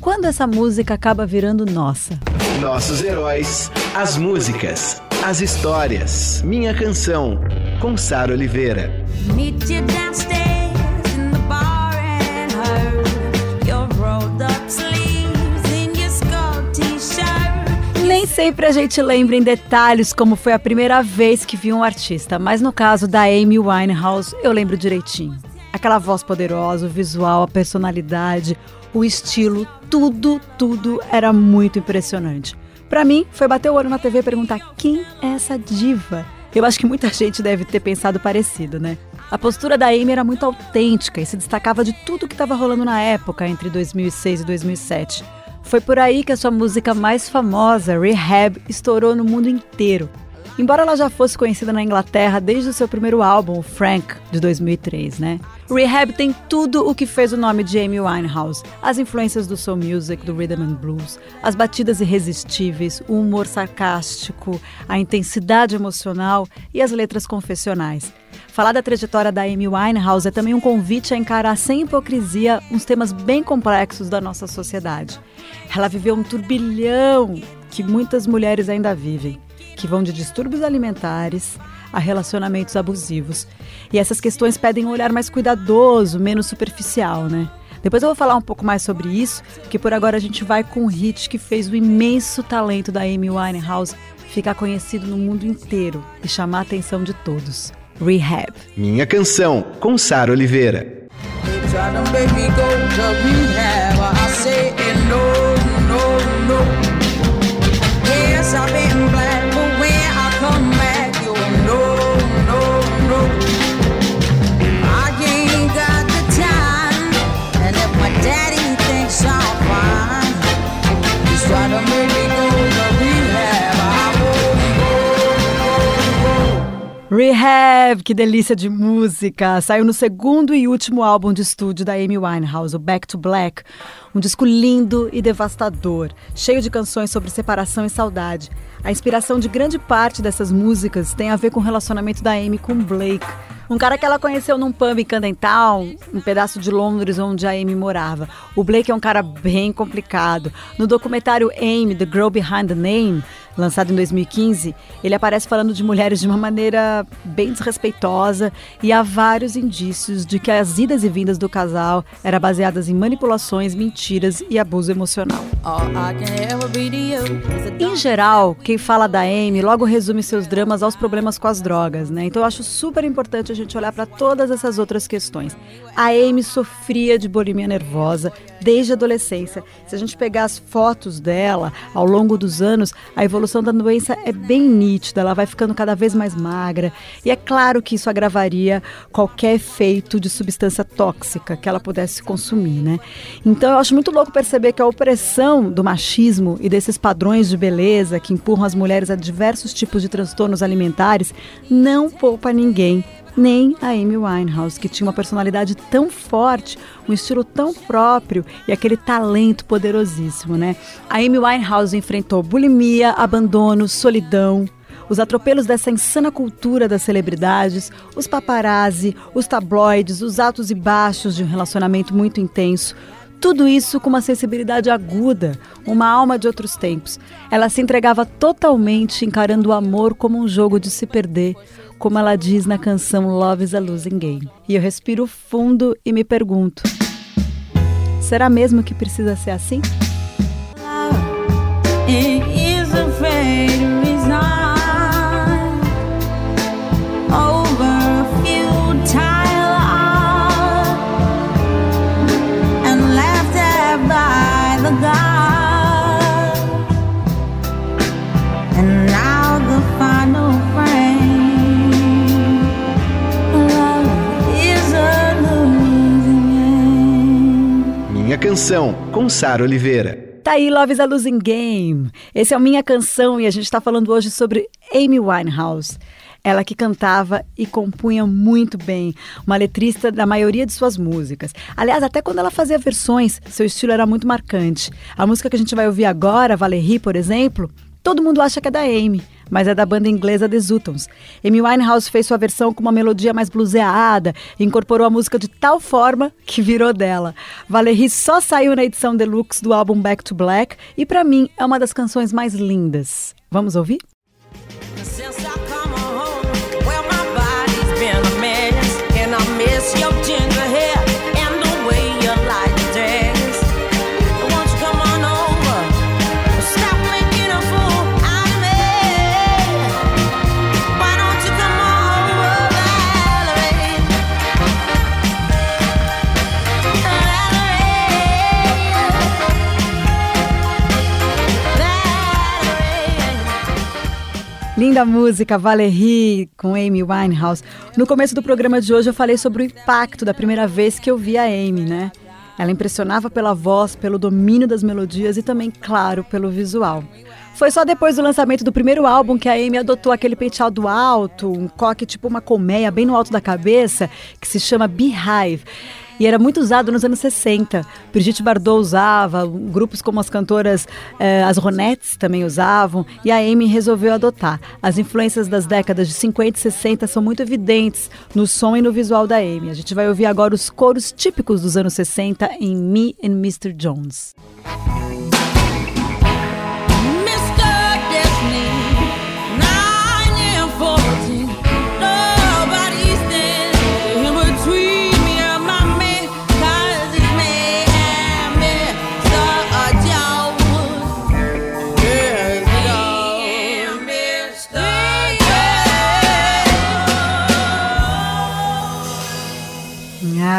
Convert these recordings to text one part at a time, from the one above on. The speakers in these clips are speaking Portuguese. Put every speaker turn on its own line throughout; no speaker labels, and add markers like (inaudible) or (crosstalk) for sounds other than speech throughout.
Quando essa música acaba virando nossa?
Nossos heróis, as músicas, as histórias. Minha Canção, com Sara Oliveira. Meet you downstairs.
Nem sempre a gente lembra em detalhes como foi a primeira vez que vi um artista, mas no caso da Amy Winehouse eu lembro direitinho. Aquela voz poderosa, o visual, a personalidade, o estilo, tudo, tudo era muito impressionante. Para mim, foi bater o olho na TV e perguntar quem é essa diva. Eu acho que muita gente deve ter pensado parecido, né? A postura da Amy era muito autêntica e se destacava de tudo que estava rolando na época, entre 2006 e 2007. Foi por aí que a sua música mais famosa, Rehab, estourou no mundo inteiro. Embora ela já fosse conhecida na Inglaterra desde o seu primeiro álbum, Frank, de 2003, né? Rehab tem tudo o que fez o nome de Amy Winehouse: as influências do soul music, do rhythm and blues, as batidas irresistíveis, o humor sarcástico, a intensidade emocional e as letras confessionais. Falar da trajetória da Amy Winehouse é também um convite a encarar sem hipocrisia uns temas bem complexos da nossa sociedade. Ela viveu um turbilhão que muitas mulheres ainda vivem, que vão de distúrbios alimentares a relacionamentos abusivos. E essas questões pedem um olhar mais cuidadoso, menos superficial, né? Depois eu vou falar um pouco mais sobre isso, porque por agora a gente vai com um hit que fez o imenso talento da Amy Winehouse ficar conhecido no mundo inteiro e chamar a atenção de todos. Rehab.
Minha canção, com Sara Oliveira.
Rehab, que delícia de música! Saiu no segundo e último álbum de estúdio da Amy Winehouse, o Back to Black. Um disco lindo e devastador, cheio de canções sobre separação e saudade. A inspiração de grande parte dessas músicas tem a ver com o relacionamento da Amy com Blake, um cara que ela conheceu num pub em Camden Town, um pedaço de Londres onde a Amy morava. O Blake é um cara bem complicado. No documentário Amy, The Girl Behind the Name, lançado em 2015, ele aparece falando de mulheres de uma maneira bem desrespeitosa e há vários indícios de que as idas e vindas do casal eram baseadas em manipulações, mentiras e abuso emocional. Em geral, quem fala da Amy logo resume seus dramas aos problemas com as drogas, né? Então eu acho super importante a gente olhar para todas essas outras questões. A Amy sofria de bulimia nervosa desde a adolescência. Se a gente pegar as fotos dela ao longo dos anos, a evolução evolução da doença é bem nítida, ela vai ficando cada vez mais magra. E é claro que isso agravaria qualquer efeito de substância tóxica que ela pudesse consumir, né? Então eu acho muito louco perceber que a opressão do machismo e desses padrões de beleza que empurram as mulheres a diversos tipos de transtornos alimentares não poupa ninguém nem a Amy Winehouse, que tinha uma personalidade tão forte, um estilo tão próprio e aquele talento poderosíssimo, né? A Amy Winehouse enfrentou bulimia, abandono, solidão, os atropelos dessa insana cultura das celebridades, os paparazzi, os tabloides, os altos e baixos de um relacionamento muito intenso. Tudo isso com uma sensibilidade aguda, uma alma de outros tempos. Ela se entregava totalmente encarando o amor como um jogo de se perder, como ela diz na canção Love is a Losing Game. E eu respiro fundo e me pergunto: será mesmo que precisa ser assim?
Canção, com Sara Oliveira.
Tá aí, Love is a Losing Game. Esse é a Minha Canção e a gente está falando hoje sobre Amy Winehouse. Ela que cantava e compunha muito bem, uma letrista da maioria de suas músicas. Aliás, até quando ela fazia versões, seu estilo era muito marcante. A música que a gente vai ouvir agora, Valerie, por exemplo, todo mundo acha que é da Amy, mas é da banda inglesa The Zutons. Amy Winehouse fez sua versão com uma melodia mais bluseada e incorporou a música de tal forma que virou dela. Valerie só saiu na edição deluxe do álbum Back to Black e para mim é uma das canções mais lindas. Vamos ouvir? Linda música, Valerie, com Amy Winehouse. No começo do programa de hoje eu falei sobre o impacto da primeira vez que eu vi a Amy, né? Ela impressionava pela voz, pelo domínio das melodias e também, claro, pelo visual. Foi só depois do lançamento do primeiro álbum que a Amy adotou aquele penteado alto, um coque tipo uma colmeia bem no alto da cabeça, que se chama Beehive e era muito usado nos anos 60. Brigitte Bardot usava, grupos como as cantoras eh, as Ronettes também usavam, e a Amy resolveu adotar. As influências das décadas de 50 e 60 são muito evidentes no som e no visual da Amy. A gente vai ouvir agora os coros típicos dos anos 60 em Me and Mr. Jones.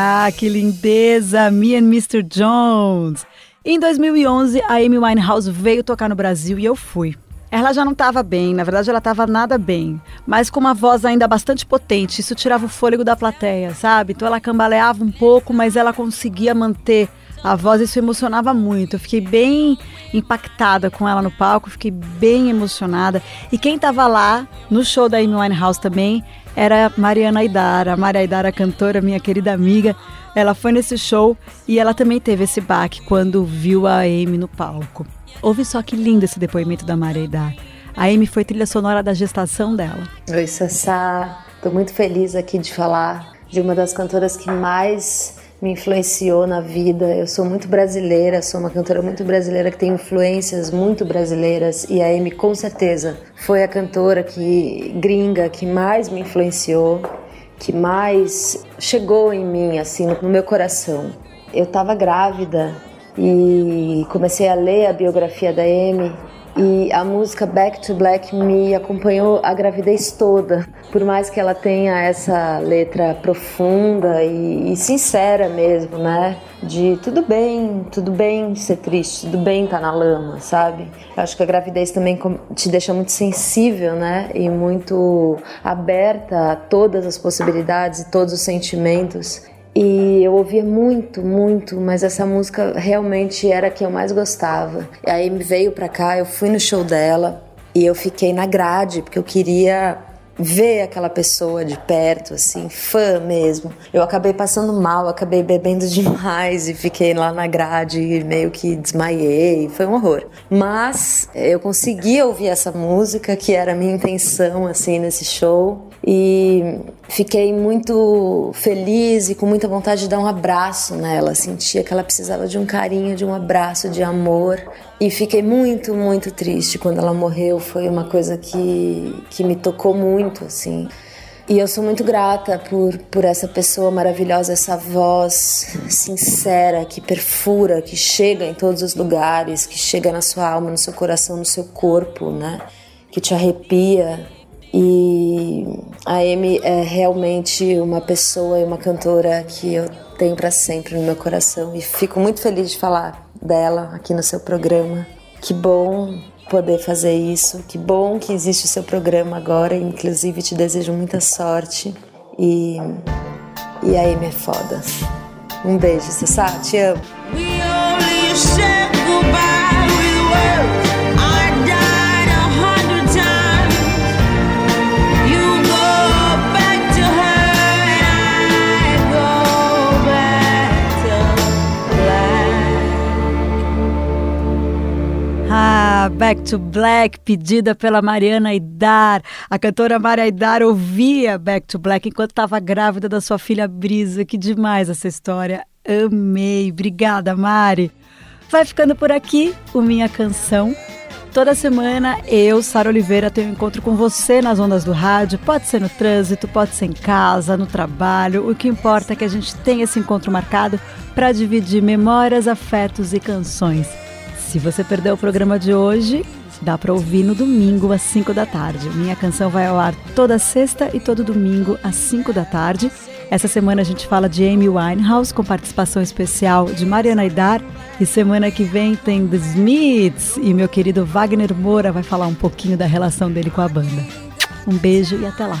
Ah, que lindeza! Me and Mr. Jones. Em 2011, a Amy Winehouse veio tocar no Brasil e eu fui. Ela já não estava bem, na verdade ela estava nada bem, mas com uma voz ainda bastante potente, isso tirava o fôlego da plateia, sabe? Então ela cambaleava um pouco, mas ela conseguia manter a voz, isso emocionava muito. Eu fiquei bem impactada com ela no palco, fiquei bem emocionada. E quem estava lá no show da Amy Winehouse também era Mariana Aidara. Maria Aidara, cantora, minha querida amiga. Ela foi nesse show e ela também teve esse baque quando viu a Amy no palco. Ouve só que lindo esse depoimento da Maria Aidara. A Amy foi trilha sonora da gestação dela.
Oi, Sassá. Estou muito feliz aqui de falar de uma das cantoras que mais me influenciou na vida. Eu sou muito brasileira, sou uma cantora muito brasileira que tem influências muito brasileiras e a Amy com certeza foi a cantora que gringa que mais me influenciou, que mais chegou em mim assim no meu coração. Eu estava grávida e comecei a ler a biografia da Amy e a música Back to Black me acompanhou a gravidez toda. Por mais que ela tenha essa letra profunda e, e sincera mesmo, né? De tudo bem, tudo bem ser triste, tudo bem estar tá na lama, sabe? Eu acho que a gravidez também te deixa muito sensível, né? E muito aberta a todas as possibilidades e todos os sentimentos. E eu ouvia muito, muito, mas essa música realmente era a que eu mais gostava. E aí me veio pra cá, eu fui no show dela e eu fiquei na grade, porque eu queria ver aquela pessoa de perto, assim, fã mesmo. Eu acabei passando mal, acabei bebendo (laughs) demais e fiquei lá na grade e meio que desmaiei, foi um horror. Mas eu consegui ouvir essa música, que era a minha intenção, assim, nesse show, e fiquei muito feliz e com muita vontade de dar um abraço nela. Sentia que ela precisava de um carinho, de um abraço, de amor. E fiquei muito, muito triste quando ela morreu. Foi uma coisa que, que me tocou muito, assim. E eu sou muito grata por, por essa pessoa maravilhosa, essa voz sincera, que perfura, que chega em todos os lugares, que chega na sua alma, no seu coração, no seu corpo, né? Que te arrepia e a Amy é realmente uma pessoa e uma cantora que eu tenho para sempre no meu coração e fico muito feliz de falar dela aqui no seu programa. Que bom poder fazer isso, que bom que existe o seu programa agora, inclusive te desejo muita sorte e, e a Amy é foda. Um beijo, Sassá, te amo.
Back to Black, pedida pela Mariana Aidar. A cantora Maria Aidar ouvia Back to Black enquanto estava grávida da sua filha Brisa. Que demais essa história. Amei. Obrigada, Mari. Vai ficando por aqui o Minha Canção. Toda semana eu, Sara Oliveira, tenho um encontro com você nas ondas do rádio. Pode ser no trânsito, pode ser em casa, no trabalho. O que importa é que a gente tenha esse encontro marcado para dividir memórias, afetos e canções. Se você perdeu o programa de hoje, dá para ouvir no domingo às 5 da tarde. Minha canção vai ao ar toda sexta e todo domingo às 5 da tarde. Essa semana a gente fala de Amy Winehouse com participação especial de Mariana Aidar e semana que vem tem The Smiths e meu querido Wagner Moura vai falar um pouquinho da relação dele com a banda. Um beijo e até lá.